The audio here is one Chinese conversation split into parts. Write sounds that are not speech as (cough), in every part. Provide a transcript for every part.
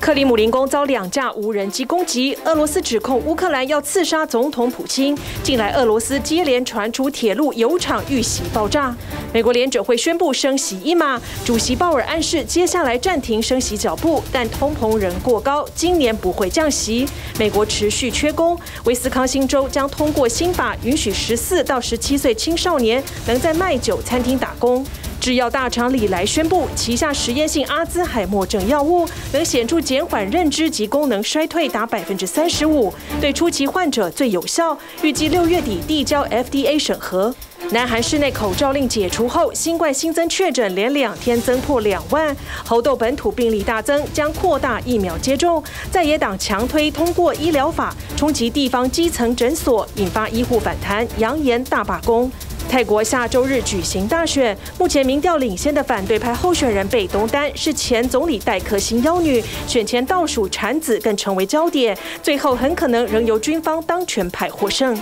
克里姆林宫遭两架无人机攻击，俄罗斯指控乌克兰要刺杀总统普京。近来，俄罗斯接连传出铁路油厂遇袭爆炸。美国联准会宣布升息一码，主席鲍尔暗示接下来暂停升息脚步，但通膨仍过高，今年不会降息。美国持续缺工，威斯康星州将通过新法，允许十四到十七岁青少年能在卖酒餐厅打工。制药大厂礼来宣布，旗下实验性阿兹海默症药物能显著减缓认知及功能衰退达百分之三十五，对初期患者最有效。预计六月底递交 FDA 审核。南韩室内口罩令解除后，新冠新增确诊连两天增破两万，猴痘本土病例大增，将扩大疫苗接种。在野党强推通过医疗法，冲击地方基层诊所，引发医护反弹，扬言大罢工。泰国下周日举行大选，目前民调领先的反对派候选人贝东丹是前总理戴克星妖女，选前倒数产子更成为焦点，最后很可能仍由军方当权派获胜。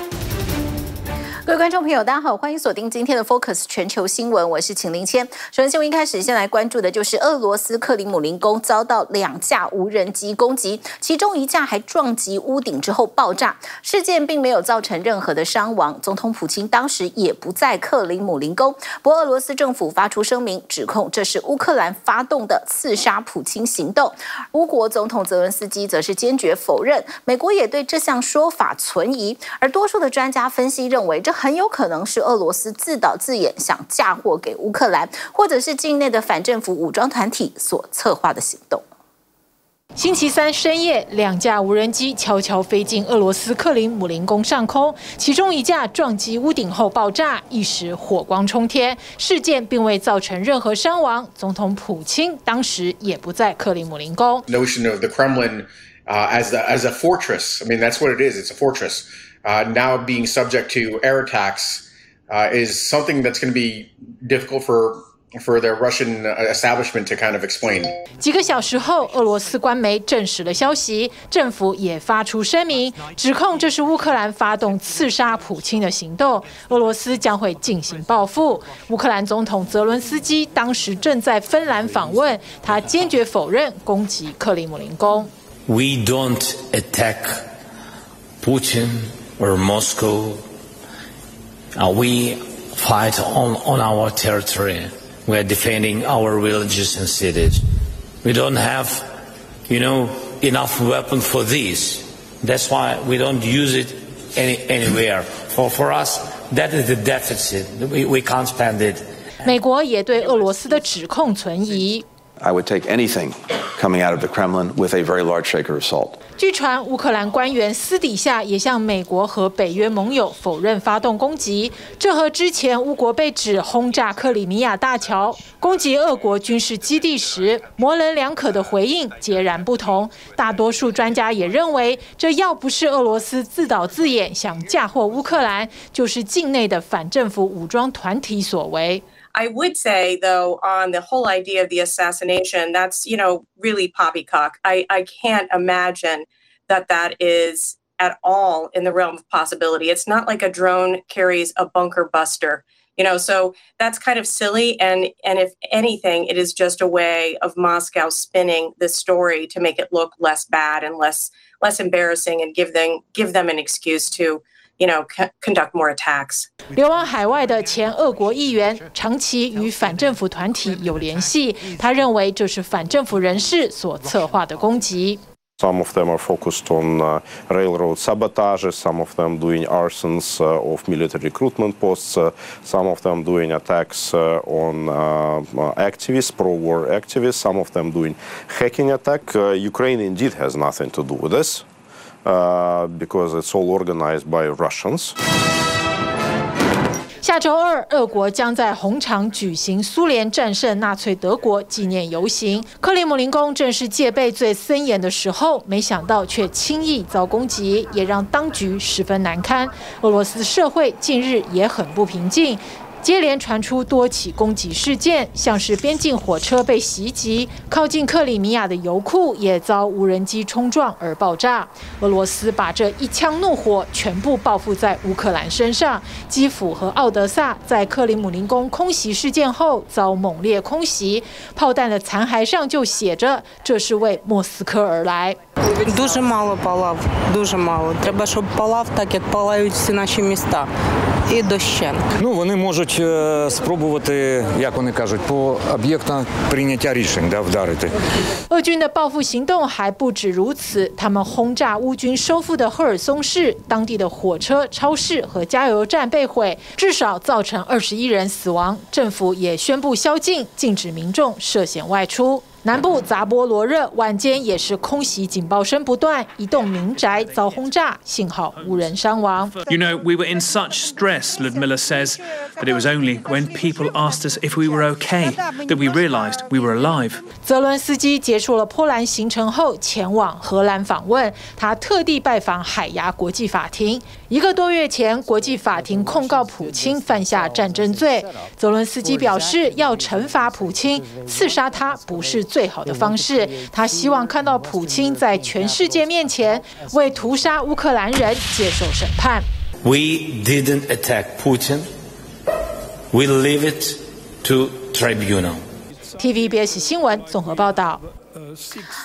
各位观众朋友，大家好，欢迎锁定今天的 Focus 全球新闻，我是秦林谦。首先新闻一开始，先来关注的就是俄罗斯克里姆林宫遭到两架无人机攻击，其中一架还撞击屋顶之后爆炸。事件并没有造成任何的伤亡，总统普京当时也不在克里姆林宫。不过，俄罗斯政府发出声明，指控这是乌克兰发动的刺杀普京行动。乌国总统泽伦斯基则是坚决否认。美国也对这项说法存疑，而多数的专家分析认为，这很有可能是俄罗斯自导自演，想嫁祸给乌克兰，或者是境内的反政府武装团体所策划的行动。星期三深夜，两架无人机悄悄飞进俄罗斯克林姆林宫上空，其中一架撞击屋顶后爆炸，一时火光冲天。事件并未造成任何伤亡，总统普京当时也不在克林姆林宫。Notion of the Kremlin, uh, as the, as a fortress. I mean, that's what it is. It's a fortress. Uh, now being subject to air attacks uh, is something that's going to be difficult for for the Russian establishment to kind of explain. 几个小时后，俄罗斯官媒证实了消息，政府也发出声明，指控这是乌克兰发动刺杀普京的行动，俄罗斯将会进行报复。乌克兰总统泽伦斯基当时正在芬兰访问，他坚决否认攻击克里姆林宫。We don't attack Putin. or Moscow. Uh, we fight on, on our territory. We are defending our villages and cities. We don't have, you know, enough weapon for this. That's why we don't use it any, anywhere. For, for us, that is the deficit. We, we can't spend it. 美国也对俄罗斯的指控存疑。I would take anything coming out of the Kremlin with a very large shaker of salt. 据传，乌克兰官员私底下也向美国和北约盟友否认发动攻击，这和之前乌国被指轰炸克里米亚大桥、攻击俄国军事基地时模棱两可的回应截然不同。大多数专家也认为，这要不是俄罗斯自导自演想嫁祸乌克兰，就是境内的反政府武装团体所为。I would say, though, on the whole idea of the assassination, that's, you know, really poppycock. I, I can't imagine that that is at all in the realm of possibility. It's not like a drone carries a bunker buster, you know, so that's kind of silly. And, and if anything, it is just a way of Moscow spinning this story to make it look less bad and less, less embarrassing and give them, give them an excuse to You know, conduct more attacks. 流亡海外的前俄国议员长期与反政府团体有联系，他认为这是反政府人士所策划的攻击。Some of them are focused on railroad sabotage, some of them doing arsons of military recruitment posts, some of them doing attacks on activists, pro-war activists, some of them doing hacking attack. Ukraine indeed has nothing to do with this. Because it's all organized by Russians. 下周二，俄国将在红场举行苏联战胜纳粹德国纪念游行。克里姆林宫正是戒备最森严的时候，没想到却轻易遭攻击，也让当局十分难堪。俄罗斯社会近日也很不平静。接连传出多起攻击事件，像是边境火车被袭击，靠近克里米亚的油库也遭无人机冲撞而爆炸。俄罗斯把这一腔怒火全部报复在乌克兰身上。基辅和奥德萨在克里姆林宫空袭事件后遭猛烈空袭，炮弹的残骸上就写着：“这是为莫斯科而来。” Дуже мало палав, дуже мало. Треба, щоб палав так, як палають всі наші міста. І дощент. Ну, вони можуть спробувати, як вони кажуть, по об'єктам прийняття рішень, да, вдарити. 俄军的报复行动还不止如此，他们轰炸乌军收复的赫尔松市，当地的火车、超市和加油站被毁，至少造成二十一人死亡。政府也宣布宵禁，禁止民众涉险外出。 南部扎波罗热晚间也是空袭警报声不断，一栋民宅遭轰炸，幸好无人伤亡。You know, we were in such stress, Ludmilla says, but it was only when people asked us if we were okay that we realized we were alive. 泽伦斯基结束了波兰行程后，前往荷兰访问，他特地拜访海牙国际法庭。一个多月前，国际法庭控告普京犯下战争罪，泽伦斯基表示要惩罚普京，刺杀他不是罪。 最好的方式，他希望看到普京在全世界面前为屠杀乌克兰人接受审判。We didn't attack Putin. We leave it to tribunal. TVBS 新闻综合报道。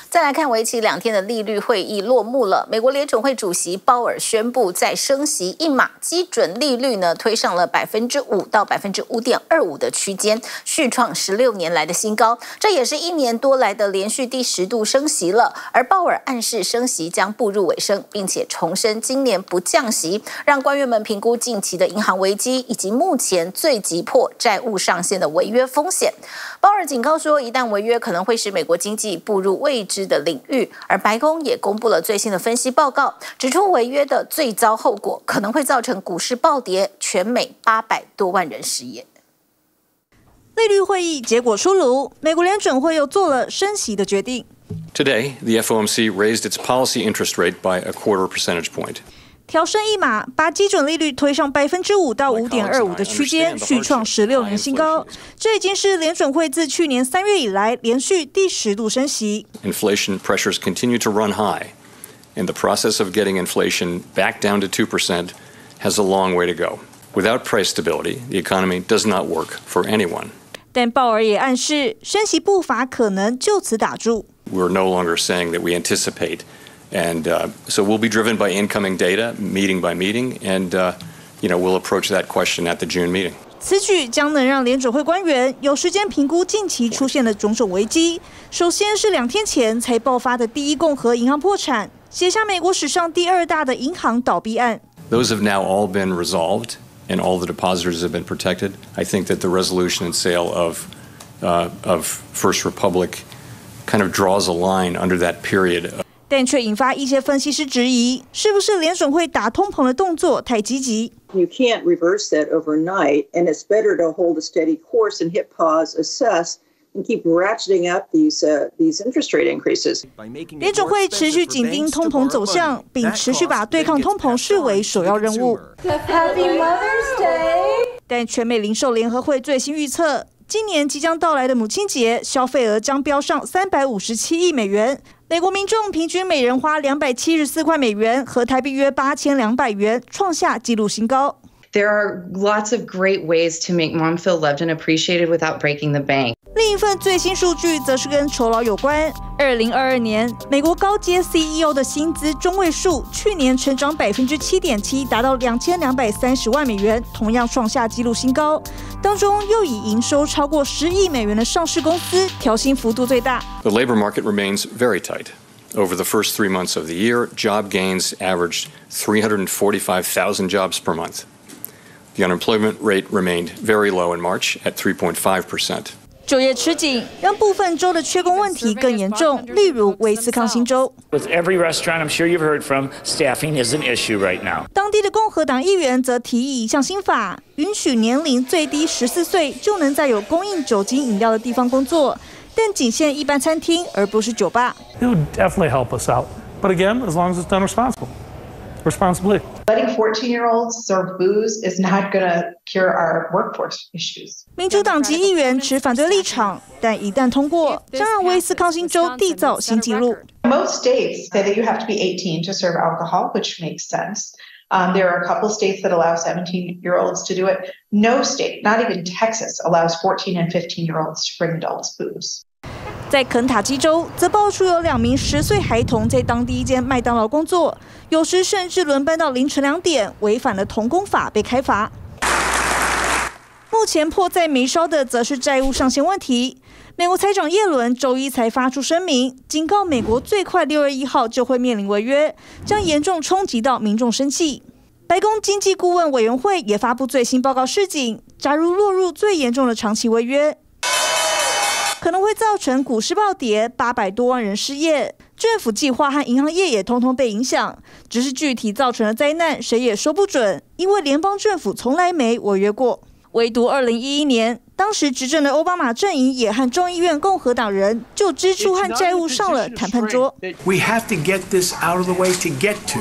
再来看为期两天的利率会议落幕了。美国联准会主席鲍尔宣布再升息一码，基准利率呢推上了百分之五到百分之五点二五的区间，续创十六年来的新高。这也是一年多来的连续第十度升息了。而鲍尔暗示升息将步入尾声，并且重申今年不降息，让官员们评估近期的银行危机以及目前最急迫债务上限的违约风险。鲍尔警告说，一旦违约，可能会使美国经济步入未知的领域，而白宫也公布了最新的分析报告，指出违约的最糟后果可能会造成股市暴跌，全美八百多万人失业。利率会议结果出炉，美国联准会又做了升息的决定。Today, the FOMC raised its policy interest rate by a quarter percentage point. 调升一码，把基准利率推上百分之五到五点二五的区间，续创十六年新高。这已经是联准会自去年三月以来连续第十度升息。Inflation pressures continue to run high, and the process of getting inflation back down to two percent has a long way to go. Without price stability, the economy does not work for anyone. 但鲍尔也暗示，升息步伐可能就此打住。We're no longer saying that we anticipate. And uh, so we'll be driven by incoming data, meeting by meeting, and uh, you know we'll approach that question at the June meeting. 此举将能让联准会官员有时间评估近期出现的种种危机。首先是两天前才爆发的第一共和银行破产，写下美国史上第二大的银行倒闭案。Those have now all been resolved, and all the depositors have been protected. I think that the resolution and sale of uh, of First Republic kind of draws a line under that period. 但却引发一些分析师质疑，是不是联准会打通膨的动作太积极？You can't reverse that overnight, and it's better to hold a steady course and hit pause, assess, and keep ratcheting up these uh, these interest rate increases. 联准会持续紧盯通膨走向，并持续把对抗通膨视为首要任务。Happy Mother's Day！但全美零售联合会最新预测，今年即将到来的母亲节消费额将飙上三百五十七亿美元。美国民众平均每人花两百七十四块美元，和台币约八千两百元，创下纪录新高。There are lots of great ways to make mom feel loved and appreciated without breaking the bank. 另一份最新数据则是跟酬劳有关。二零二二年，美国高阶 CEO 的薪资中位数去年成长百分之七点七，达到两千两百三十万美元，同样创下纪录新高。当中又以营收超过十亿美元的上市公司调薪幅度最大。The labor market remains very tight. Over the first three months of the year, job gains averaged 345,000 jobs per month. The unemployment rate remained very low in March at 3.5 percent. 就业吃紧，让部分州的缺工问题更严重，例如威斯康星州。With every restaurant, I'm sure you've heard from, staffing is an issue right now. 当地的共和党议员则提议一项新法，允许年龄最低十四岁就能在有供应酒精饮料的地方工作，但仅限一般餐厅，而不是酒吧。It would definitely help us out, but again, as long as it's done responsibly. responsibly. Letting 14-year-olds serve booze is not going to cure our workforce issues. 民主党籍议员持反对立场，但一旦通过，将让威斯康星州缔造新纪录。Most states say that you have to be 18 to serve alcohol, which makes sense. Um, there are a couple states that allow 17-year-olds to do it. No state, not even Texas, allows 14 and 15-year-olds to bring adults booze. 在肯塔基州，则爆出有两名十岁孩童在当地一间麦当劳工作，有时甚至轮班到凌晨两点，违反了童工法被开罚。目前迫在眉梢的，则是债务上限问题。美国财长耶伦周一才发出声明，警告美国最快六月一号就会面临违约，将严重冲击到民众生计。白宫经济顾问委员会也发布最新报告示警，假如落入最严重的长期违约。可能会造成股市暴跌，八百多万人失业，政府计划和银行业也通通被影响。只是具体造成的灾难，谁也说不准，因为联邦政府从来没违约过。唯独二零一一年，当时执政的奥巴马阵营也和众议院共和党人就支出和债务上了谈判桌。We have to get this out of the way to get to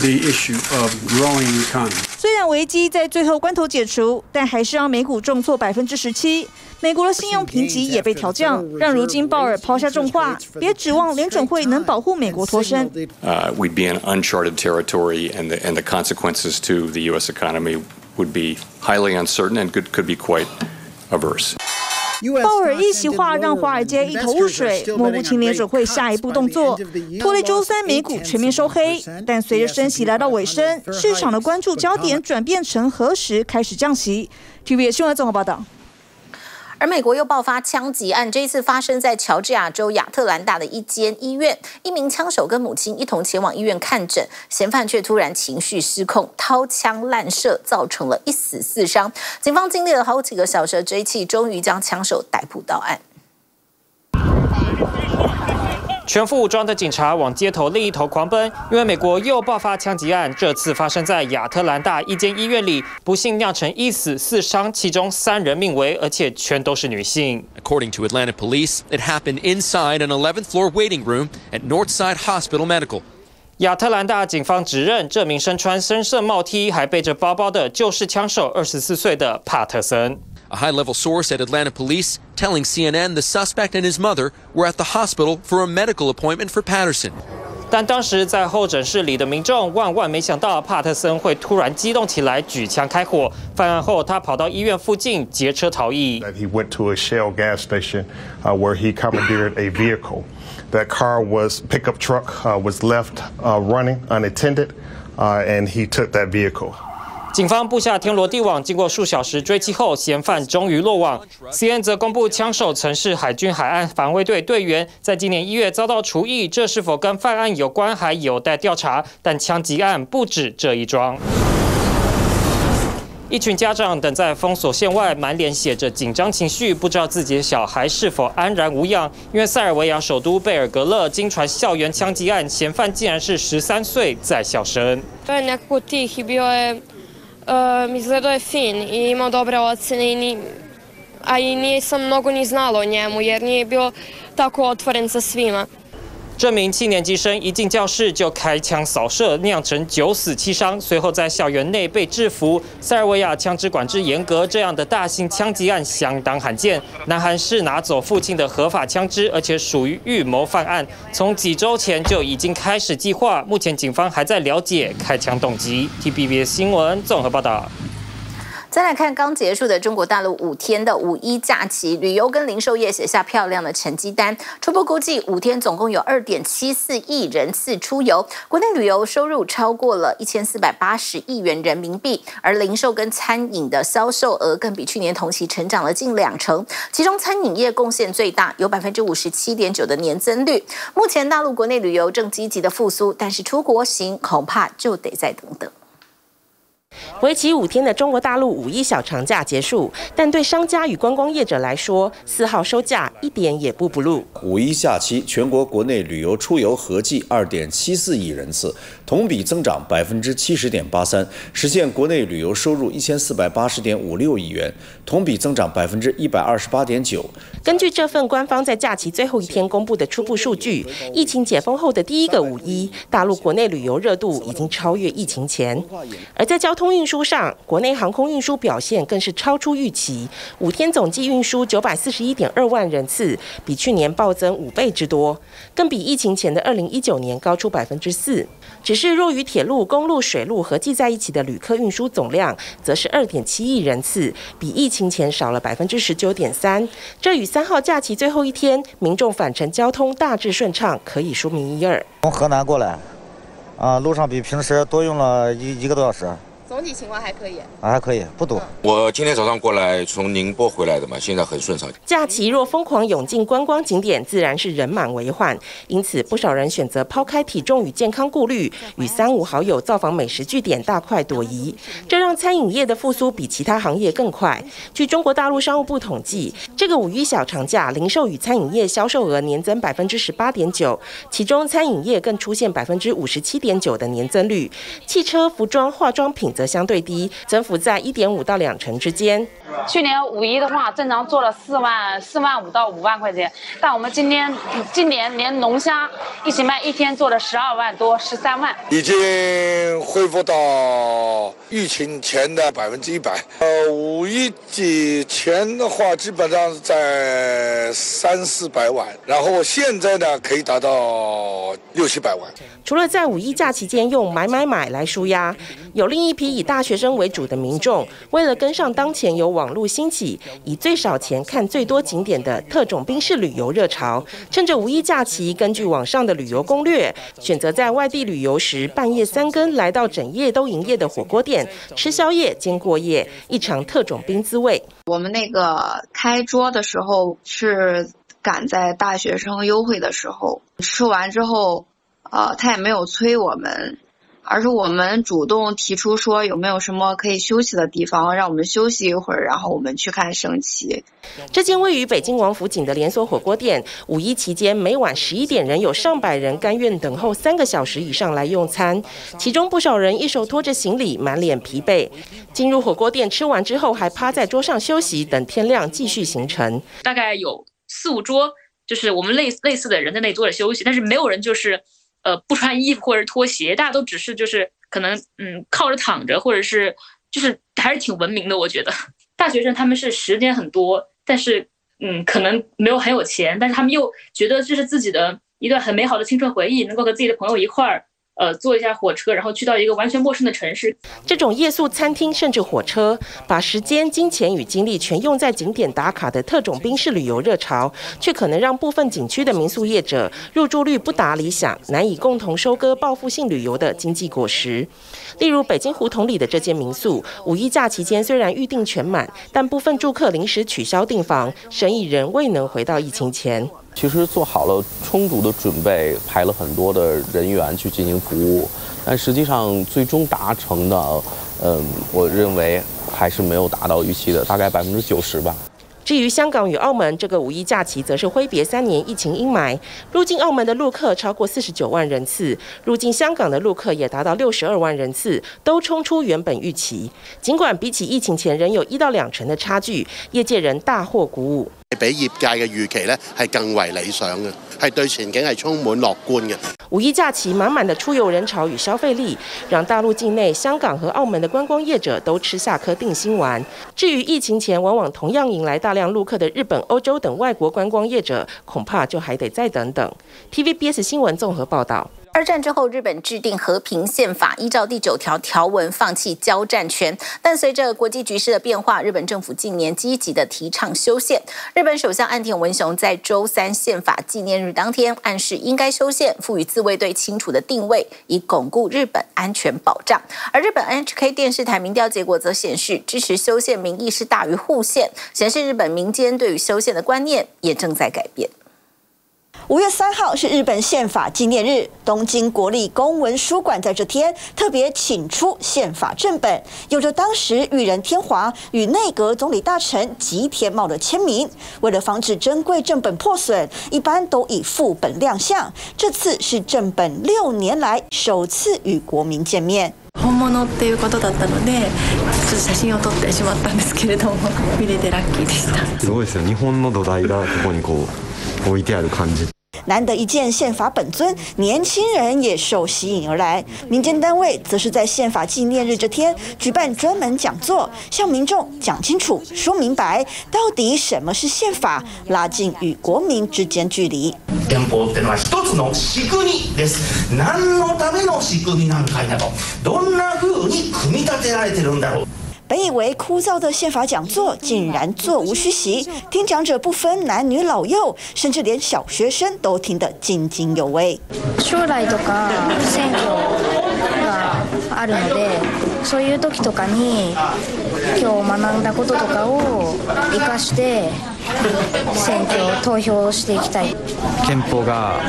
the issue of growing economy. 虽然危机在最后关头解除，但还是让美股重挫百分之十七。美国的信用评级也被调降，让如今鲍尔抛下重话，别指望联准会能保护美国脱身。Uh, we'd be in uncharted territory, and the and the consequences to the U.S. economy would be highly uncertain and could could be quite averse. 鲍尔一席话让华尔街一头雾水，摸不清联准会下一步动作，拖累周三美股全面收黑。但随着升息来到尾声，市场的关注焦点转变成何时开始降息。TVBS 新闻综合报道。而美国又爆发枪击案，这一次发生在乔治亚州亚特兰大的一间医院，一名枪手跟母亲一同前往医院看诊，嫌犯却突然情绪失控，掏枪滥射，造成了一死四伤。警方经历了好几个小时的追击，终于将枪手逮捕到案。全副武装的警察往街头另一头狂奔，因为美国又爆发枪击案，这次发生在亚特兰大一间医院里，不幸酿成一死四伤，其中三人命危，而且全都是女性。According to Atlanta police, it happened inside an 11th floor waiting room at Northside Hospital Medical. 亚特兰大警方指认，这名身穿深色帽 T 还背着包包的，就是枪手二十四岁的帕特森。A high-level source at Atlanta police telling CNN the suspect and his mother were at the hospital for a medical appointment for Patterson. 但当时在候诊室里的民众万万没想到帕特森会突然激动起来，举枪开火。犯案后，他跑到医院附近劫车逃逸。That he went to a Shell gas station, uh, where he commandeered a vehicle. That car was pickup truck uh, was left uh, running unattended, uh, and he took that vehicle. 警方布下天罗地网，经过数小时追击后，嫌犯终于落网。CNN 则公布，枪手曾是海军海岸防卫队队员，在今年一月遭到除役，这是否跟犯案有关还有待调查。但枪击案不止这一桩。一群家长等在封锁线外，满脸写着紧张情绪，不知道自己的小孩是否安然无恙。因为塞尔维亚首都贝尔格勒惊传校园枪击案，嫌犯竟然是十三岁在校生。Uh, izgledao je fin i ima dobre ocene, i ni, a i nisam mnogo ni znala o njemu jer nije bio tako otvoren sa svima. 这名七年级生一进教室就开枪扫射，酿成九死七伤，随后在校园内被制服。塞尔维亚枪支管制严格，这样的大型枪击案相当罕见。南韩是拿走父亲的合法枪支，而且属于预谋犯案，从几周前就已经开始计划。目前警方还在了解开枪动机。TVBS 新闻综合报道。再来看刚结束的中国大陆五天的五一假期，旅游跟零售业写下漂亮的成绩单。初步估计，五天总共有二点七四亿人次出游，国内旅游收入超过了一千四百八十亿元人民币，而零售跟餐饮的销售额更比去年同期成长了近两成，其中餐饮业贡献最大，有百分之五十七点九的年增率。目前大陆国内旅游正积极的复苏，但是出国行恐怕就得再等等。为期五天的中国大陆五一小长假结束，但对商家与观光业者来说，四号收假一点也不 blue。五一假期，全国国内旅游出游合计二点七四亿人次，同比增长百分之七十点八三，实现国内旅游收入一千四百八十点五六亿元，同比增长百分之一百二十八点九。根据这份官方在假期最后一天公布的初步数据，疫情解封后的第一个五一，大陆国内旅游热度已经超越疫情前，而在交通。运输上，国内航空运输表现更是超出预期，五天总计运输九百四十一点二万人次，比去年暴增五倍之多，更比疫情前的二零一九年高出百分之四。只是若与铁路、公路、水路合计在一起的旅客运输总量，则是二点七亿人次，比疫情前少了百分之十九点三。这与三号假期最后一天民众返程交通大致顺畅，可以说明一二。从河南过来，啊，路上比平时多用了一一个多小时。总体情况还可以，啊，还可以，不多。我今天早上过来从宁波回来的嘛，现在很顺畅。假期若疯狂涌进观光景点，自然是人满为患。因此，不少人选择抛开体重与健康顾虑，与三五好友造访美食据点，大快朵颐。这让餐饮业的复苏比其他行业更快。据中国大陆商务部统计，这个五一小长假，零售与餐饮业销售额年增百分之十八点九，其中餐饮业更出现百分之五十七点九的年增率。汽车、服装、化妆品。则相对低，增幅在一点五到两成之间。去年五一的话，正常做了四万四万五到五万块钱，但我们今天今年连龙虾一起卖，一天做了十二万多，十三万，已经恢复到疫情前的百分之一百。呃，五一节前的话，基本上在三四百万，然后现在呢，可以达到六七百万。除了在五一假期间用买买买来舒压，有另一批以大学生为主的民众，为了跟上当前有网网络兴起，以最少钱看最多景点的特种兵式旅游热潮，趁着五一假期，根据网上的旅游攻略，选择在外地旅游时半夜三更来到整夜都营业的火锅店吃宵夜兼过夜，一尝特种兵滋味。我们那个开桌的时候是赶在大学生优惠的时候，吃完之后。呃，他也没有催我们，而是我们主动提出说有没有什么可以休息的地方，让我们休息一会儿，然后我们去看升旗。这间位于北京王府井的连锁火锅店，五一期间每晚十一点仍有上百人甘愿等候三个小时以上来用餐，其中不少人一手拖着行李，满脸疲惫。进入火锅店吃完之后，还趴在桌上休息，等天亮继续行程。大概有四五桌，就是我们类类似的人在那坐着休息，但是没有人就是。呃，不穿衣服或者是脱鞋，大家都只是就是可能嗯靠着躺着，或者是就是还是挺文明的。我觉得大学生他们是时间很多，但是嗯可能没有很有钱，但是他们又觉得这是自己的一段很美好的青春回忆，能够和自己的朋友一块儿。呃，坐一下火车，然后去到一个完全陌生的城市。这种夜宿餐厅甚至火车，把时间、金钱与精力全用在景点打卡的特种兵式旅游热潮，却可能让部分景区的民宿业者入住率不达理想，难以共同收割报复性旅游的经济果实。例如，北京胡同里的这间民宿，五一假期间虽然预订全满，但部分住客临时取消订房，生意仍未能回到疫情前。其实做好了充足的准备，排了很多的人员去进行服务，但实际上最终达成的，嗯，我认为还是没有达到预期的，大概百分之九十吧。至于香港与澳门这个五一假期，则是挥别三年疫情阴霾，入境澳门的陆客超过四十九万人次，入境香港的陆客也达到六十二万人次，都冲出原本预期。尽管比起疫情前仍有一到两成的差距，业界人大获鼓舞。比业界嘅预期呢，系更为理想嘅，系对前景系充满乐观嘅。五一假期满满的出游人潮与消费力，让大陆境内、香港和澳门的观光业者都吃下颗定心丸。至于疫情前往往同样迎来大量陆客的日本、欧洲等外国观光业者，恐怕就还得再等等。TVBS 新闻综合报道。二战之后，日本制定和平宪法，依照第九条条文放弃交战权。但随着国际局势的变化，日本政府近年积极地提倡修宪。日本首相岸田文雄在周三宪法纪念日当天暗示应该修宪，赋予自卫队清楚的定位，以巩固日本安全保障。而日本 NHK 电视台民调结果则显示，支持修宪民意是大于护宪，显示日本民间对于修宪的观念也正在改变。五月三号是日本宪法纪念日，东京国立公文书馆在这天特别请出宪法正本，有着当时裕仁天皇与内阁总理大臣吉田茂的签名。为了防止珍贵正本破损，一般都以副本亮相。这次是正本六年来首次与国民见面。本物っていうことだったので、ちょっと写真を撮ってしまったんですけれども、见れてラッキーでした。すごいですよ。日本の土台がここにこう 置いてある感じ。难得一见宪法本尊，年轻人也受吸引而来。民间单位则是在宪法纪念日这天举办专门讲座，向民众讲清楚、说明白，到底什么是宪法，拉近与国民之间距离。宪法ってのは一つの仕组みです。何のための仕组みなんかいなと、どんな风に组み立てられてるんだろう。 本以为枯燥的宪法讲座，竟然座无虚席，听讲者不分男女老幼，甚至连小学生都听得津津有味。将来とか选挙があるので，そういう时とかに 今日学んだこととかを生かして選挙投票していきたい。憲法が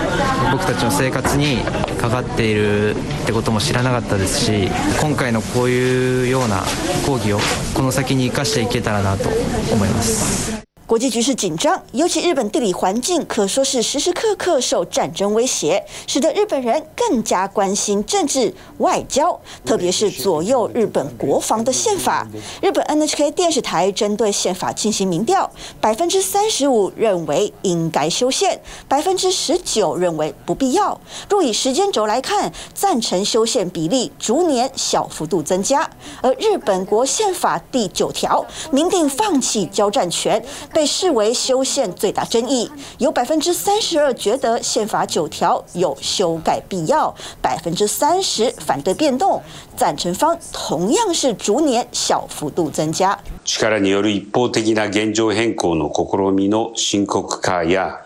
僕たちの生活にかかっているってことも知らなかったですし今回のこういうような講義をこの先に生かしていけたらなと思います。国际局势紧张，尤其日本地理环境可说是时时刻刻受战争威胁，使得日本人更加关心政治外交，特别是左右日本国防的宪法。日本 NHK 电视台针对宪法进行民调，百分之三十五认为应该修宪，百分之十九认为不必要。若以时间轴来看，赞成修宪比例逐年小幅度增加。而日本国宪法第九条明定放弃交战权。被视为修宪最大争议，有百分之三十二觉得宪法九条有修改必要，百分之三十反对变动，赞成方同样是逐年小幅度增加。力による一方的な现状変更の试みの深刻化や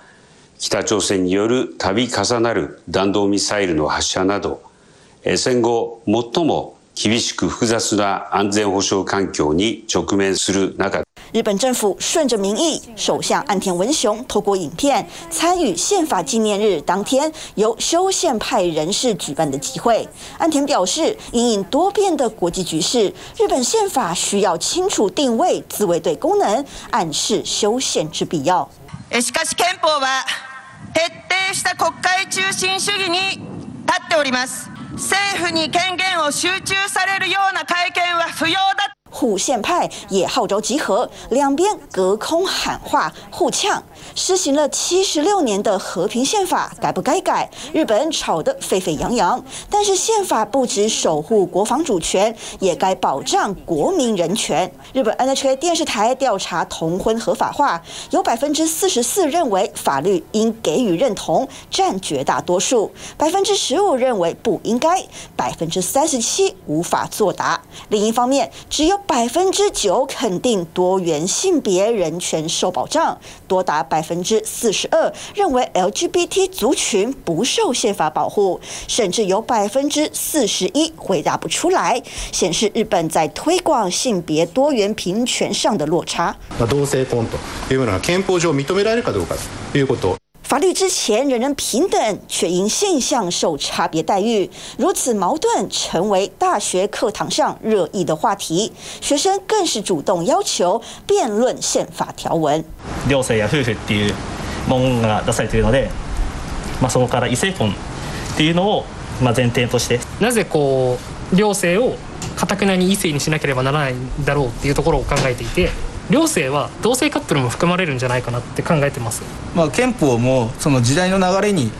北朝鲜による度重なる弹道ミサイルの発射など戦后最も厳しく复杂な安全保障环境に直面する中 日本政府顺着民意，首相岸田文雄透过影片参与宪法纪念日当天由修宪派人士举办的集会。岸田表示，因应多变的国际局势，日本宪法需要清楚定位自卫队功能，暗示修宪之必要。しかし宪法は彻底した国会中心主义に立っております。政府に权限を集中されるような改宪は不要だ。 护宪派也号召集合，两边隔空喊话互呛。施行了七十六年的和平宪法该不该改？日本吵得沸沸扬扬。但是宪法不止守护国防主权，也该保障国民人权。日本 NHK 电视台调查同婚合法化，有百分之四十四认为法律应给予认同，占绝大多数；百分之十五认为不应该，百分之三十七无法作答。另一方面，只有百分之九肯定多元性别人权受保障，多达百分之四十二认为 LGBT 族群不受宪法保护，甚至有百分之四十一回答不出来，显示日本在推广性别多元平权上的落差。同性婚というのは宪法上认められるかどうかということ。 法律之前人人平等，却因现象受差别待遇，如此矛盾成为大学课堂上热议的话题。学生更是主动要求辩论宪法条文。両性や夫妇っていう文言が出されているので、まあそこから异性婚っていうのをまあ前提として、なぜこう両性を坚くなに异性にしなければならないんだろうっていうところを考えていて。 両性は同性カップルも含まれるんじゃないかなって考えてます。まあ宪法もその时代の流れに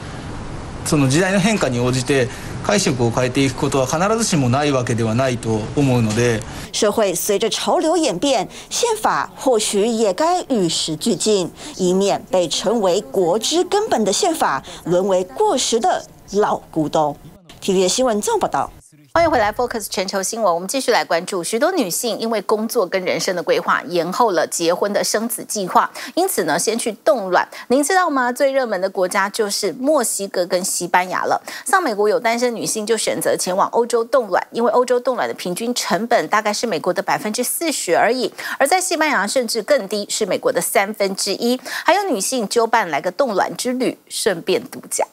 その时代の変化に応じて解释を変えていくことは必ずしもないわけではないと思うので。社会随着潮流演变，宪法或许也该与时俱进，以免被称为国之根本的宪法沦为过时的老古董。TVB 新闻综合报道。欢迎回来，Focus 全球新闻。我们继续来关注，许多女性因为工作跟人生的规划，延后了结婚的生子计划，因此呢，先去冻卵。您知道吗？最热门的国家就是墨西哥跟西班牙了。像美国有单身女性就选择前往欧洲冻卵，因为欧洲冻卵的平均成本大概是美国的百分之四十而已，而在西班牙甚至更低，是美国的三分之一。还有女性揪伴来个冻卵之旅，顺便度假。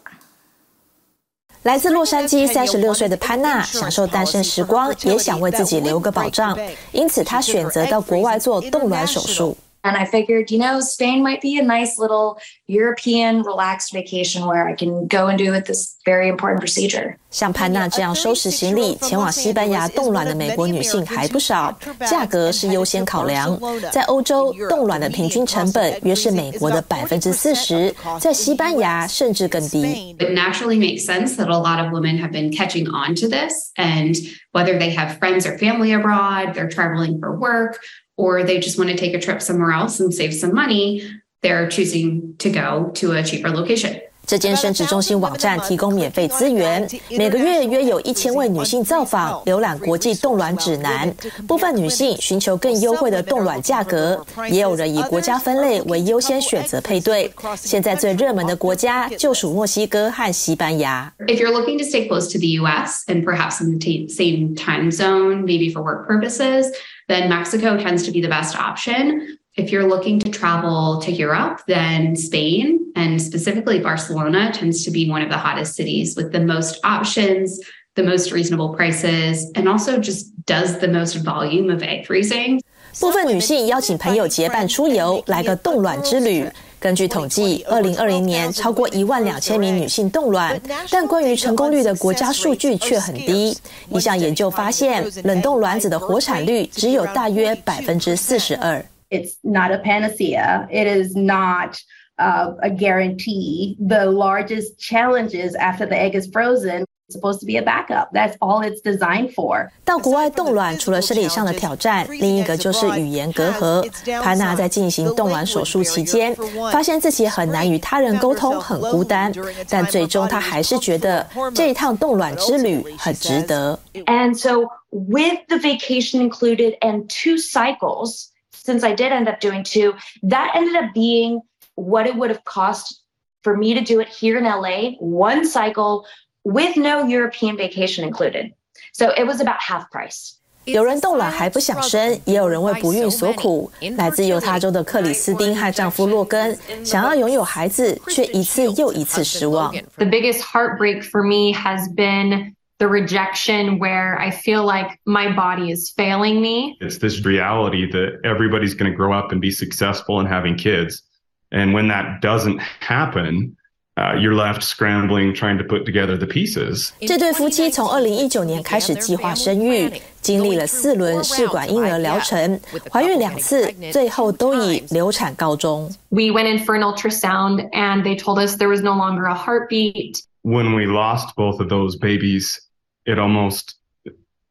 来自洛杉矶三十六岁的潘娜，享受单身时光，也想为自己留个保障，因此她选择到国外做冻卵手术。And I figured, you know, Spain might be a nice little European relaxed vacation where I can go and do it this very important procedure. 像潘娜这样收拾行李前往西班牙冻卵的美国女性还不少，价格是优先考量。在欧洲，冻卵的平均成本约是美国的百分之四十，在西班牙甚至更低。It naturally makes sense that a lot of women have been catching on to this, and whether they have friends or family abroad, they're traveling for work. Or they just want to take a trip somewhere else and save some money, they're choosing to go to a cheaper location. 这间生殖中心网站提供免费资源，每个月约有一千位女性造访，浏览国际冻卵指南。部分女性寻求更优惠的冻卵价格，也有人以国家分类为优先选择配对。现在最热门的国家就属墨西哥和西班牙。If you're looking to stay close to the U.S. and perhaps in the same time zone, maybe for work purposes. then Mexico tends to be the best option. If you're looking to travel to Europe, then Spain and specifically Barcelona tends to be one of the hottest cities with the most options, the most reasonable prices, and also just does the most volume of egg freezing. 部分女性邀请朋友结伴出游，来个冻卵之旅。 根据统计，二零二零年超过一万两千名女性冻卵，但关于成功率的国家数据却很低。一项研究发现，冷冻卵子的活产率只有大约百分之四十二。It's not a panacea. It is not a guarantee. The largest challenges after the egg is frozen. supposed to be a backup. That's all it's designed for. 到国外冻卵，除了生理上的挑战，另一个就是语言隔阂。潘娜在进行冻卵手术期间，发现自己很难与他人沟通，很孤单。但最终，她还是觉得这一趟冻卵之旅很值得。And so, with the vacation included and two cycles, since I did end up doing two, that ended up being what it would have cost for me to do it here in LA, one cycle. With no European vacation included, so it was about half price. 有人冻卵还不想生，也有人为不孕所苦。来自犹他州的克里斯汀和丈夫洛根想要拥有孩子，却一次又一次失望。The biggest heartbreak for me has been the rejection, where I feel like my body is failing me. It's this reality that everybody's going to grow up and be successful and having kids, and when that doesn't happen. You're left scrambling, trying to put together the pieces. 这对夫妻从二零一九年开始计划生育，经历了四轮试管婴儿疗程，怀孕两次，最后都以流产告终。We went in for an ultrasound, and they told us there was no longer a heartbeat. When we lost both of those babies, it almost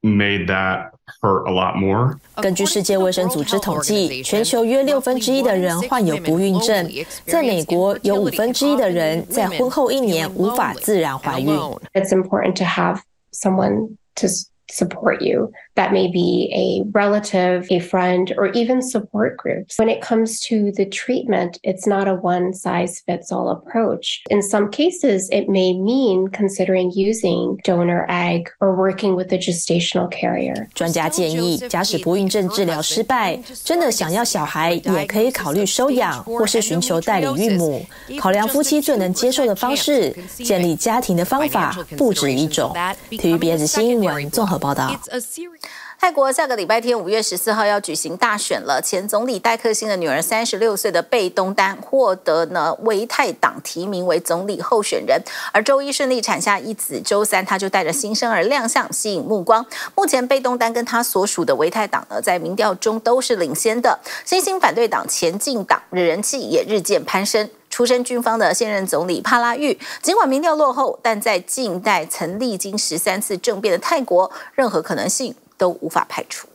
made that hurt a lot more. 根据世界卫生组织统计，全球约六分之一的人患有不孕症。在美国，有五分之一的人在婚后一年无法自然怀孕。It's important to have someone to support you. That may be a relative, a friend, or even support groups. When it comes to the treatment, it's not a one size fits all approach. In some cases, it may mean considering using donor egg or working with a gestational carrier. 专家建议，假使不孕症治疗失败，真的想要小孩，也可以考虑收养，或是寻求代理孕母。考量夫妻最能接受的方式，建立家庭的方法不止一种。TVBS 新闻综合。报道。 泰国下个礼拜天五月十四号要举行大选了，前总理戴克星的女儿三十六岁的贝东丹获得呢维泰党提名为总理候选人，而周一顺利产下一子，周三他就带着新生儿亮相，吸引目光。目前贝东丹跟他所属的维泰党呢，在民调中都是领先的，新兴反对党前进党的人气也日渐攀升。出身军方的现任总理帕拉育，尽管民调落后，但在近代曾历经十三次政变的泰国，任何可能性都无法排除。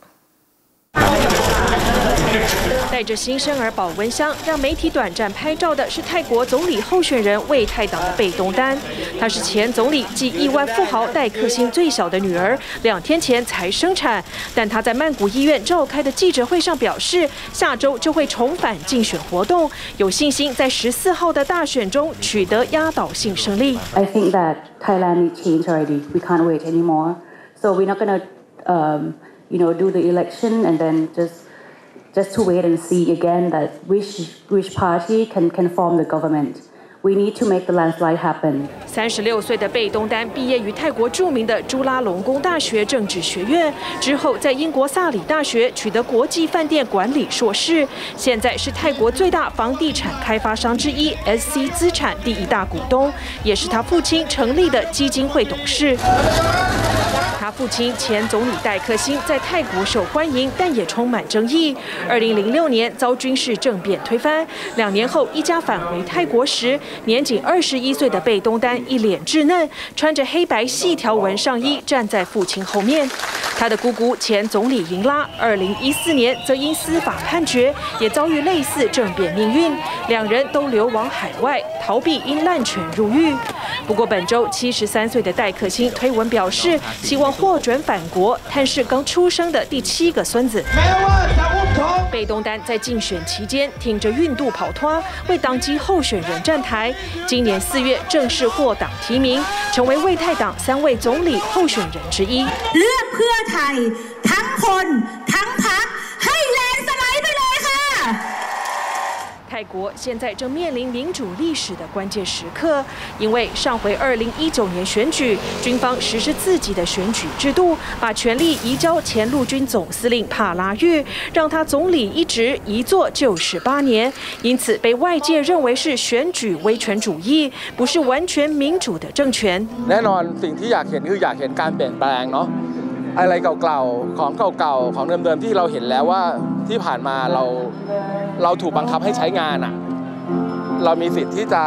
带着新生儿保温箱，让媒体短暂拍照的是泰国总理候选人为泰党的贝东丹。她是前总理暨亿万富豪戴克星最小的女儿，两天前才生产。但她在曼谷医院召开的记者会上表示，下周就会重返竞选活动，有信心在十四号的大选中取得压倒性胜利。I think that Thailand needs change already. We can't wait anymore. So we're not gonna, um, you know, do the election and then just just to wait and see again that which which party can can form the government. We need to make the landslide happen. 三十六岁的贝东丹毕业于泰国著名的朱拉隆功大学政治学院，之后在英国萨里大学取得国际饭店管理硕士，现在是泰国最大房地产开发商之一 SC 资产第一大股东，也是他父亲成立的基金会董事。他父亲前总理戴克星在泰国受欢迎，但也充满争议。二零零六年遭军事政变推翻，两年后一家返回泰国时，年仅二十一岁的贝东丹一脸稚嫩，穿着黑白细条纹上衣，站在父亲后面。他的姑姑前总理英拉，二零一四年则因司法判决，也遭遇类似政变命运，两人都流亡海外，逃避因滥权入狱。不过本周七十三岁的戴克星推文表示，希望获准返国探视刚出生的第七个孙子。贝东丹在竞选期间挺着孕肚跑脱，为党籍候选人站台。今年四月正式获党提名，成为魏泰党三位总理候选人之一。泰国现在正面临民主历史的关键时刻，因为上回二零一九年选举，军方实施自己的选举制度，把权力移交前陆军总司令帕拉育，让他总理一职一做就是八年，因此被外界认为是选举威权主义，不是完全民主的政权。แน่นอนสิ่งที่อยากเห็นคืออยากเห็นการเปลี่ยนแปลงเนาะ อะไรเก่าๆของเก่าๆของเดิมๆที่เราเห็นแล้วว่าที่ผ่านมาเราเราถูกบังคับให้ใช้งานอ่ะเรามีสิทธิ์ที่จะ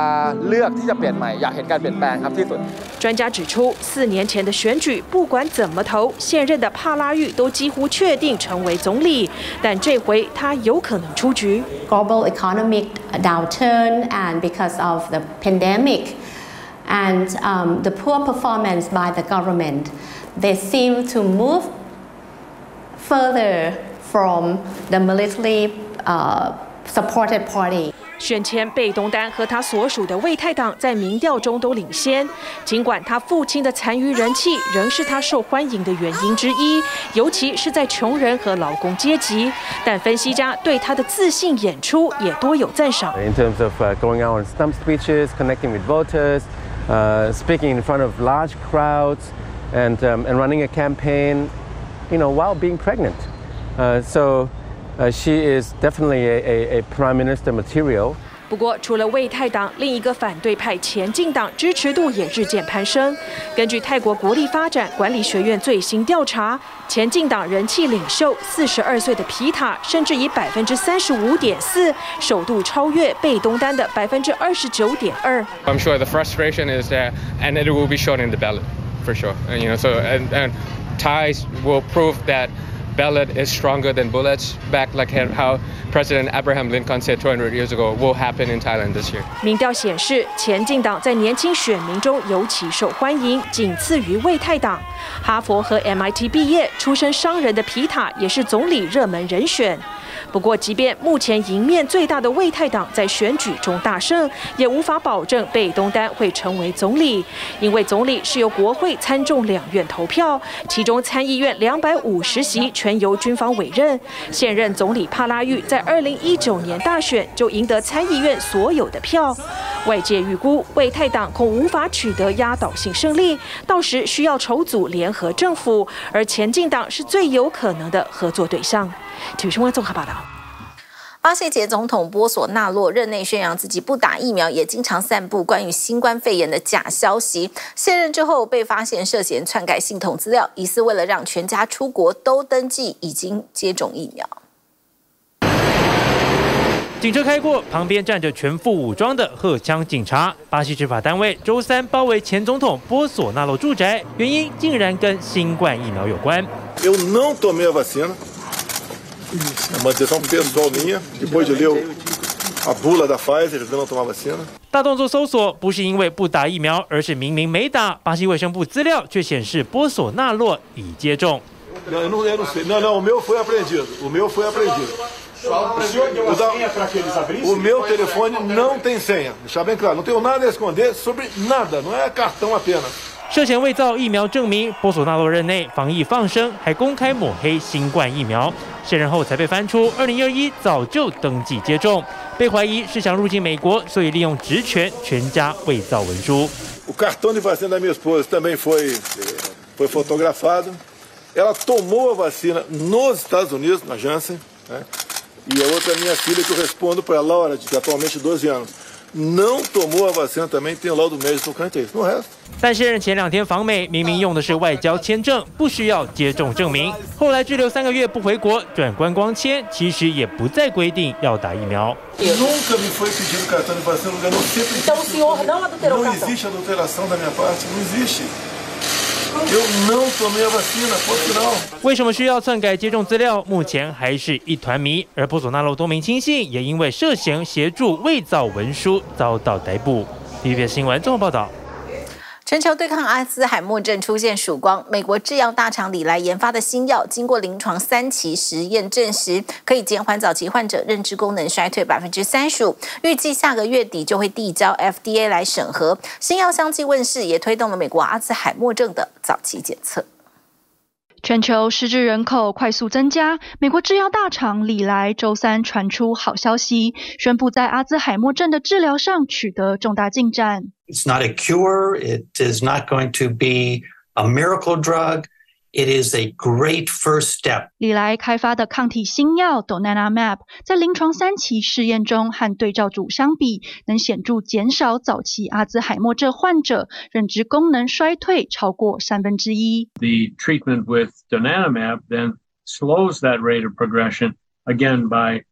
เลือกที่จะเปลี่ยนใหม่อยากเห็นการเปลี่ยนแปลงครับที่สุด专家指出，四年前的选举，不管怎么投，现任的帕拉育都几乎确定成为总理，但这回他有可能出局。Global economic downturn and because of the pandemic and um, the poor performance by the government, They seem to move further from the military uh, supported party. 选前，贝东丹和他所属的为泰党在民调中都领先。尽管他父亲的残余人气仍是他受欢迎的原因之一，尤其是在穷人和劳工阶级，但分析家对他的自信演出也多有赞赏。In terms of going out on stump speeches, connecting with voters, speaking in front of large crowds, and and running a campaign, you know, while being pregnant, so. Uh, she is definitely a, a, a prime minister material. 不过，除了为泰党，另一个反对派前进党支持度也日渐攀升。根据泰国国立发展管理学院最新调查，前进党人气领袖四十二岁的皮塔，甚至以百分之三十五点四，首度超越贝东丹的百分之二十九点二。I'm sure the frustration is there, and it will be shown in the ballot, For sure. And you know, so and and ties will prove that. ballot is stronger than bullets. Back like how President Abraham Lincoln said 200 years ago will happen in Thailand this year. 民调显示，前进党在年轻选民中尤其受欢迎，仅次于为泰党。哈佛和 MIT 毕业、出身商人的皮塔也是总理热门人选。不过，即便目前赢面最大的魏泰党在选举中大胜，也无法保证贝东丹会成为总理，因为总理是由国会参众两院投票，其中参议院两百五十席全由军方委任。现任总理帕拉玉在二零一九年大选就赢得参议院所有的票，外界预估魏泰党恐无法取得压倒性胜利，到时需要筹组联合政府，而前进党是最有可能的合作对象。体育新闻综合报道：巴西前总统波索纳洛任内宣扬自己不打疫苗，也经常散布关于新冠肺炎的假消息。卸任之后被发现涉嫌篡改系统资料，疑似为了让全家出国都登记已经接种疫苗。警车开过，旁边站着全副武装的荷枪警察。巴西执法单位周三包围前总统波索纳洛住宅，原因竟然跟新冠疫苗有关。大动作搜索不是因为不打疫苗，而是明明没打。巴西卫生部资料却显示波索纳洛已接种。 涉嫌伪造疫苗证明，波索纳洛任内防疫放生，还公开抹黑新冠疫苗。卸任后才被翻出，二零二一早就登记接种，被怀疑是想入境美国，所以利用职权全家伪造文书。但卸任前两天访美，明明用的是外交签证，不需要接种证明。后来滞留三个月不回国，转观光签，其实也不再规定要打疫苗。为什么需要篡改接种资料？目前还是一团谜。而波索纳洛多名亲信也因为涉嫌协助伪造文书遭到逮捕。TVB 新闻综合报道。全球对抗阿兹海默症出现曙光。美国制药大厂礼来研发的新药，经过临床三期实验证实，可以减缓早期患者认知功能衰退百分之三十五。预计下个月底就会递交 FDA 来审核。新药相继问世，也推动了美国阿兹海默症的早期检测。全球失智人口快速增加，美国制药大厂礼来周三传出好消息，宣布在阿兹海默症的治疗上取得重大进展。It's not a cure. It is not going to be a miracle drug. It is a great first step. 礼来开发的抗体新药 Donanemab 在临床三期试验中和对照组相比，能显着减少早期阿兹海默症患者认知功能衰退超过三分之一。The treatment with Donanemab then slows that rate of progression again by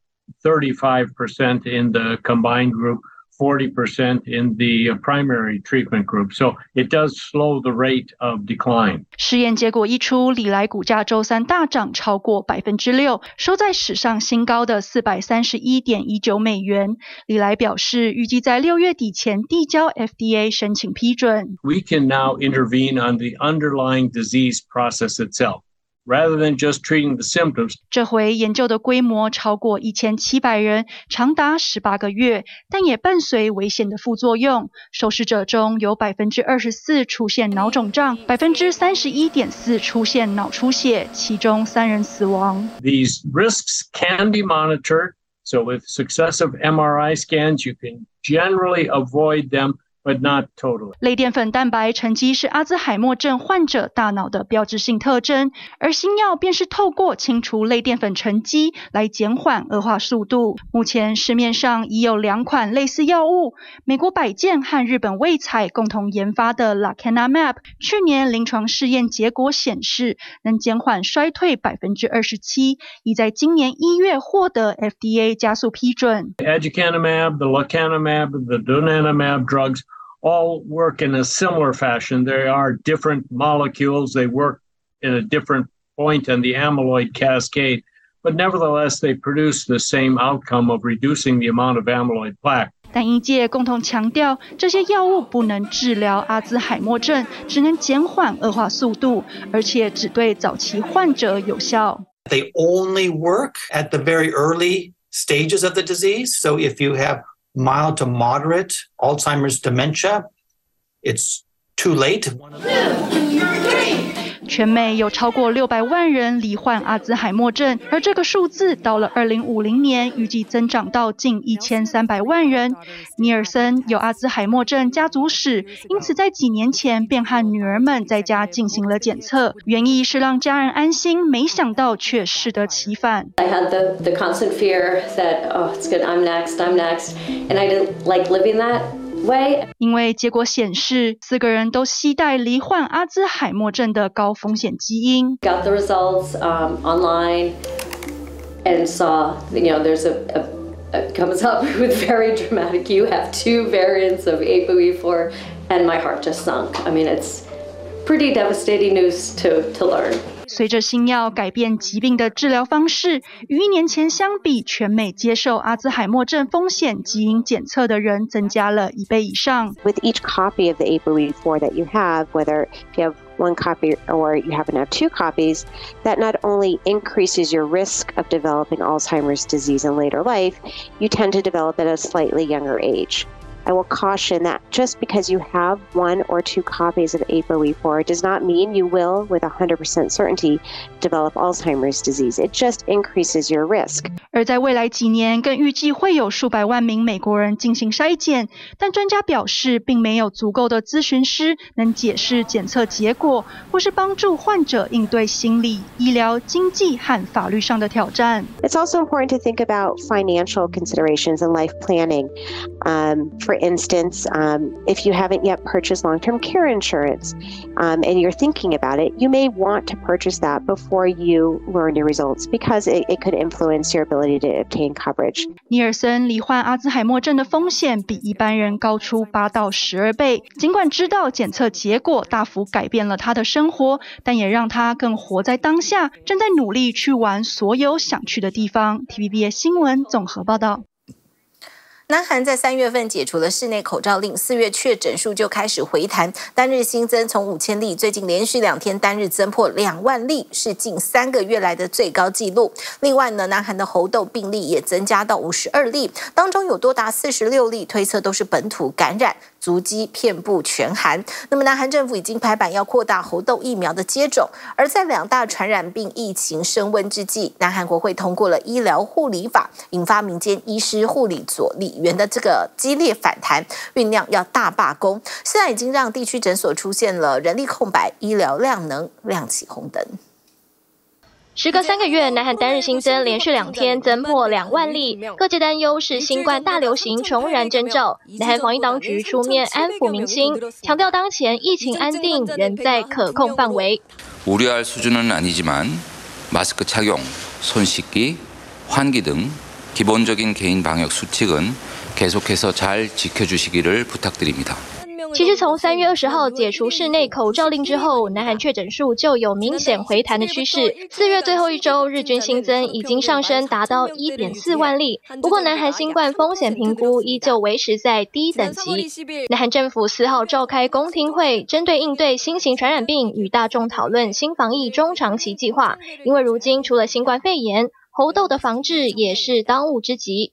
35% in the combined group. Forty percent in the primary treatment group, so it does slow the rate of decline. 试验结果一出，礼来股价周三大涨超过百分之六，收在史上新高的四百三十一点一九美元。礼来表示，预计在六月底前递交 FDA 申请批准。We can now intervene on the underlying disease process itself. Rather than just treating the symptoms，这回研究的规模超过一千七百人，长达十八个月，但也伴随危险的副作用。受试者中有百分之二十四出现脑肿胀，百分之三十一点四出现脑出血，其中三人死亡。These risks can be monitored, so with successive MRI scans, you can generally avoid them. But not totally. 类淀粉蛋白沉积是阿兹海默症患者大脑的标志性特征，而新药便是透过清除类淀粉沉积来减缓恶化速度。目前市面上已有两款类似药物，美国百健和日本卫彩共同研发的 Lecanemab，去年临床试验结果显示能减缓衰退百分之二十七，已在今年一月获得 FDA 加速批准。Aducanumab, the Lecanemab, the Donanemab drugs. all work in a similar fashion. They are different molecules. They work in a different point in the amyloid cascade, but nevertheless, they produce the same outcome of reducing the amount of amyloid plaque. 但医界共同强调，这些药物不能治疗阿兹海默症，只能减缓恶化速度，而且只对早期患者有效。They only work at the very early stages of the disease. So if you have mild to moderate Alzheimer's dementia. It's too late. 全美有超过六百万人罹患阿兹海默症，而这个数字到了二零五零年，预计增长到近一千三百万人。尼尔森有阿兹海默症家族史，因此在几年前便和女儿们在家进行了检测，原意是让家人安心，没想到却适得其反。I had the the constant fear that oh it's good I'm next I'm next and I didn't like living that. 因为结果显示，四个人都携带罹患阿兹海默症的高风险基因。Got the results um, online and saw, you know, there's a, a, a comes up (laughs) with very dramatic. You have two variants of APOE4, and my heart just sunk. I mean, it's pretty devastating news to to learn. 随着新药改变疾病的治疗方式，与一年前相比，全美接受阿兹海默症风险基因检测的人增加了一倍以上。With each copy of the ApoE4 that you have, whether if you have one copy or you happen to have two copies, that not only increases your risk of developing Alzheimer's disease in later life, you tend to develop at a slightly younger age. I will caution that just because you have one or two copies of ApoE4 does not mean you will, with 100% certainty, develop Alzheimer's disease. It just increases your risk. 而在未来几年，更预计会有数百万名美国人进行筛检，但专家表示，并没有足够的咨询师能解释检测结果，或是帮助患者应对心理、医疗、经济和法律上的挑战。It's also important to think about financial considerations and life planning. Um, for For instance, um, if you haven't yet purchased long-term care insurance um, and you're thinking about it, you may want to purchase that before you learn your results because it, it could influence your ability to obtain coverage. 尼尔森罹患阿兹海默症的风险比一般人高出八到十二倍。尽管知道检测结果大幅改变了他的生活，但也让他更活在当下，正在努力去玩所有想去的地方。TVBS 新闻综合报道。 南韩在三月份解除了室内口罩令，四月确诊数就开始回弹，单日新增从五千例，最近连续两天单日增破两万例，是近三个月来的最高纪录。另外呢，南韩的猴痘病例也增加到五十二例，当中有多达四十六例推测都是本土感染。足迹遍布全韩，那么南韩政府已经拍板要扩大猴痘疫苗的接种，而在两大传染病疫情升温之际，南韩国会通过了医疗护理法，引发民间医师护理左理员的这个激烈反弹，酝酿要大罢工，现在已经让地区诊所出现了人力空白，医疗量能亮起红灯。时隔三个月，南韩单日新增连续两天增破两万例，各界担忧是新冠大流行重燃征兆。南韩防疫当局出面安抚民心，强调当前疫情安定，仍在可控范围。우려할수준은아니지만마스크착용손씻기환기등기본적인개인방역수칙은계속해서잘지켜주시기를부탁드립니다 其实从三月二十号解除室内口罩令之后，南韩确诊数就有明显回弹的趋势。四月最后一周，日均新增已经上升达到一点四万例。不过，南韩新冠风险评估依旧维持在低等级。南韩政府四号召开公听会，针对应对新型传染病，与大众讨论新防疫中长期计划。因为如今除了新冠肺炎，猴痘的防治也是当务之急。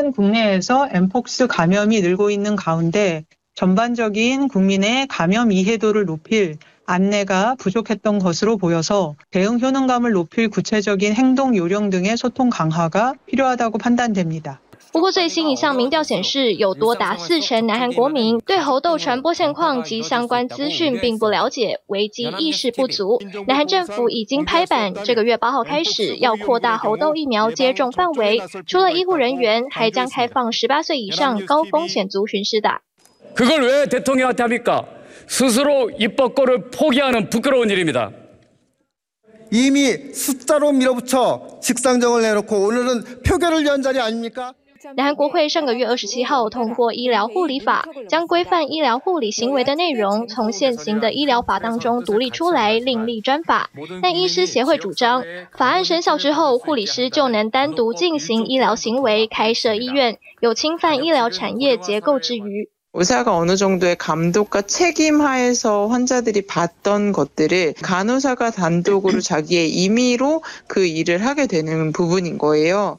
최근 국내에서 엠폭스 감염이 늘고 있는 가운데 전반적인 국민의 감염 이해도를 높일 안내가 부족했던 것으로 보여서 대응 효능감을 높일 구체적인 행동 요령 등의 소통 강화가 필요하다고 판단됩니다. 不过，最新一项民调显示，有多达四成南韩国民对猴痘传播现况及相关资讯并不了解，危机意识不足。南韩政府已经拍板，这个月八号开始要扩大猴痘疫苗接种范围，除了医护人员，还将开放十八岁以上高风险族群施打。그걸왜대통령한테합니까스스로입법권을포기하는부끄러운일입니다 이미숫자로밀어붙여직상정을내놓고오늘은표결을위한자리아닙니까 南韩国会上个月二十七号通过医疗护理法，将规范医疗护理行为的内容从现行的医疗法当中独立出来，另立专法。但医师协会主张，法案生效之后，护理师就能单独进行医疗行为，开设医院，有侵犯医疗产业结构之虞。 의사가 어느 정도의 감독과 책임 하에서 환자들이 봤던 것들을 간호사가 단독으로 자기의 임의로 그 일을 하게 되는 부분인 거예요.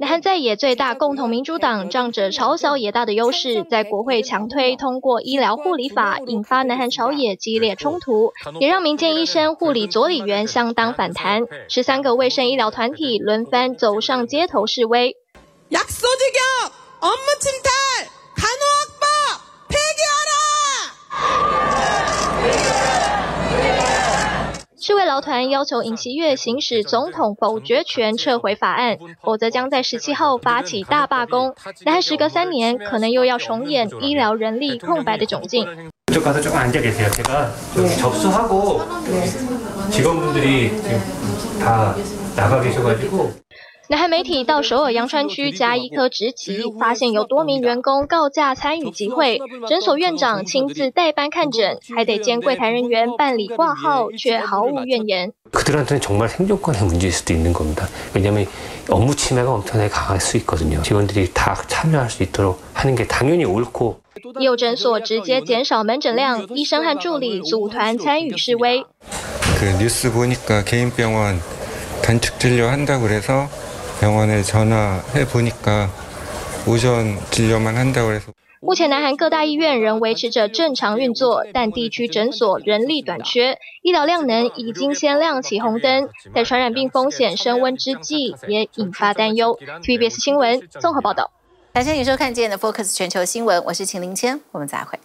南韩在野最大共同民主党仗着朝小野大的优势，在国会强推通过医疗护理法，引发南韩朝野激烈冲突，也让民间医生、护理佐理员相当反弹。十三个卫生医疗团体轮番走上街头示威。世卫劳团要求尹锡悦行使总统否决权撤回法案，否则将在十七号发起大罢工。但时隔三年，可能又要重演医疗人力空白的窘境。南韩媒体到首尔阳川区加医科执勤，发现有多名员工告假参与集会，诊所院长亲自代班看诊，还得见柜台人员办理挂号，却毫无怨言。也有诊所直接减少门诊量，医生和助理组团参与示威。目前南韩各大医院仍维持着正常运作但地区诊所人力短缺医疗量能已经先亮起红灯在传染病风险升温之际也引发担忧。Tvbs 新闻综合报道。感谢你收看今天的 focus 全球新闻我是秦林谦我们再会。